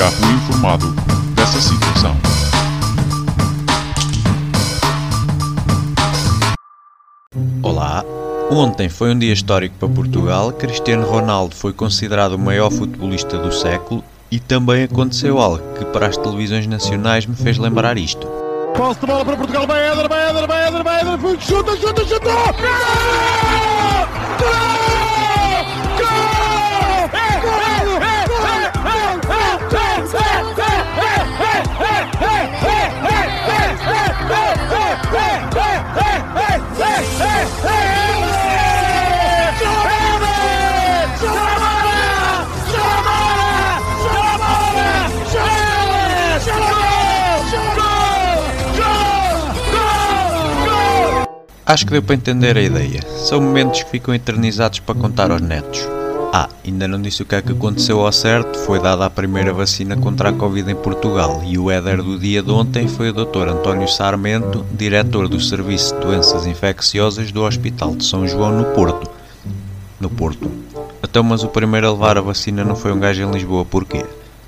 Já fui informado dessa situação. Olá! Ontem foi um dia histórico para Portugal. Cristiano Ronaldo foi considerado o maior futebolista do século e também aconteceu algo que para as televisões nacionais me fez lembrar isto. Posse de bola para Portugal, vai Éder, vai Éder, vai Éder, vai Éder, chuta, chuta, chuta! Gol! Gol! Acho que deu para entender a ideia. São momentos que ficam eternizados para contar aos netos. Ah, ainda não disse o que é que aconteceu ao certo, foi dada a primeira vacina contra a Covid em Portugal e o éder do dia de ontem foi o Dr. António Sarmento, diretor do Serviço de Doenças Infecciosas do Hospital de São João no Porto. No Porto. Então, mas o primeiro a levar a vacina não foi um gajo em Lisboa, porquê?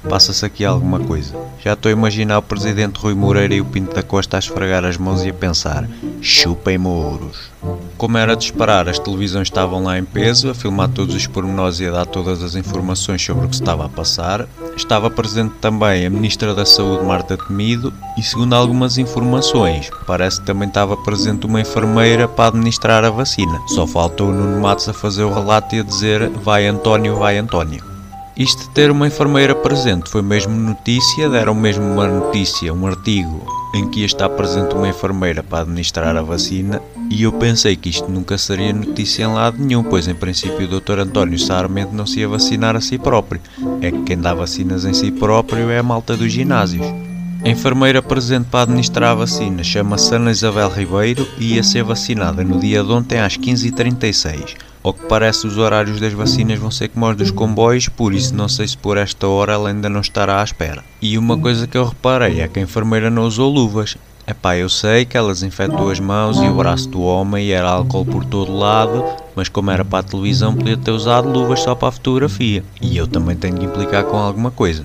Passa-se aqui alguma coisa. Já estou a imaginar o presidente Rui Moreira e o Pinto da Costa a esfregar as mãos e a pensar: chupem mouros. Como era de esperar, as televisões estavam lá em peso, a filmar todos os pormenores e a dar todas as informações sobre o que se estava a passar. Estava presente também a Ministra da Saúde, Marta Temido, e segundo algumas informações, parece que também estava presente uma enfermeira para administrar a vacina. Só faltou o Nuno Matos a fazer o relato e a dizer: vai António, vai António. Isto de ter uma enfermeira presente foi mesmo notícia, deram mesmo uma notícia, um artigo em que ia estar presente uma enfermeira para administrar a vacina e eu pensei que isto nunca seria notícia em lado nenhum, pois em princípio o Dr. António Sarmento não se ia vacinar a si próprio. É que quem dá vacinas em si próprio é a malta dos ginásios. A enfermeira presente para administrar a vacina chama-se Ana Isabel Ribeiro e ia ser vacinada no dia de ontem às 15h36. Ao que parece, os horários das vacinas vão ser como os dos comboios, por isso não sei se por esta hora ela ainda não estará à espera. E uma coisa que eu reparei é que a enfermeira não usou luvas. Epá, eu sei que ela desinfetou as mãos e o braço do homem e era álcool por todo lado, mas como era para a televisão podia ter usado luvas só para a fotografia. E eu também tenho que implicar com alguma coisa.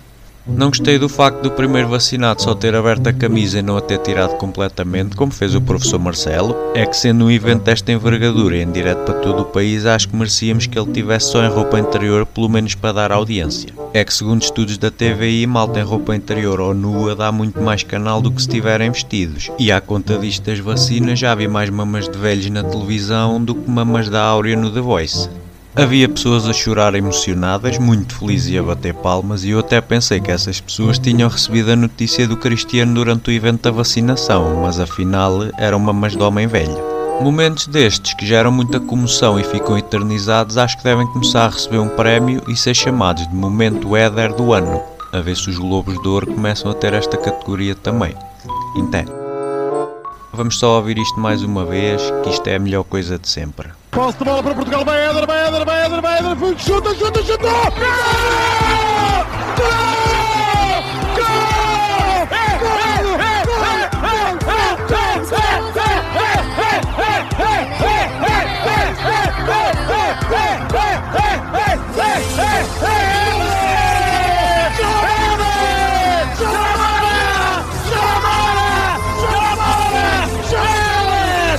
Não gostei do facto do primeiro vacinado só ter aberto a camisa e não a ter tirado completamente, como fez o professor Marcelo. É que sendo um evento desta envergadura em direto para todo o país, acho que merecíamos que ele tivesse só em roupa interior, pelo menos para dar audiência. É que segundo estudos da TVI, malta em roupa interior ou nua dá muito mais canal do que se estiverem vestidos. E à conta disto das vacinas, já vi mais mamas de velhos na televisão do que mamas da Áurea no The Voice. Havia pessoas a chorar emocionadas, muito felizes e a bater palmas, e eu até pensei que essas pessoas tinham recebido a notícia do Cristiano durante o evento da vacinação, mas afinal eram mamas de homem velho. Momentos destes que geram muita comoção e ficam eternizados, acho que devem começar a receber um prémio e ser chamados de Momento Éder do Ano, a ver se os Globos de Ouro começam a ter esta categoria também. Então, vamos só ouvir isto mais uma vez, que isto é a melhor coisa de sempre. Posse de bola para Portugal, vai Éder, vai Éder, vai Éder, vai Éder, chuta, chuta, chuta! Gol!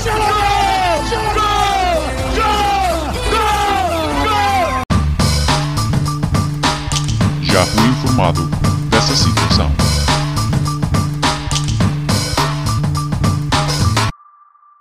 Já fui informado dessa situação.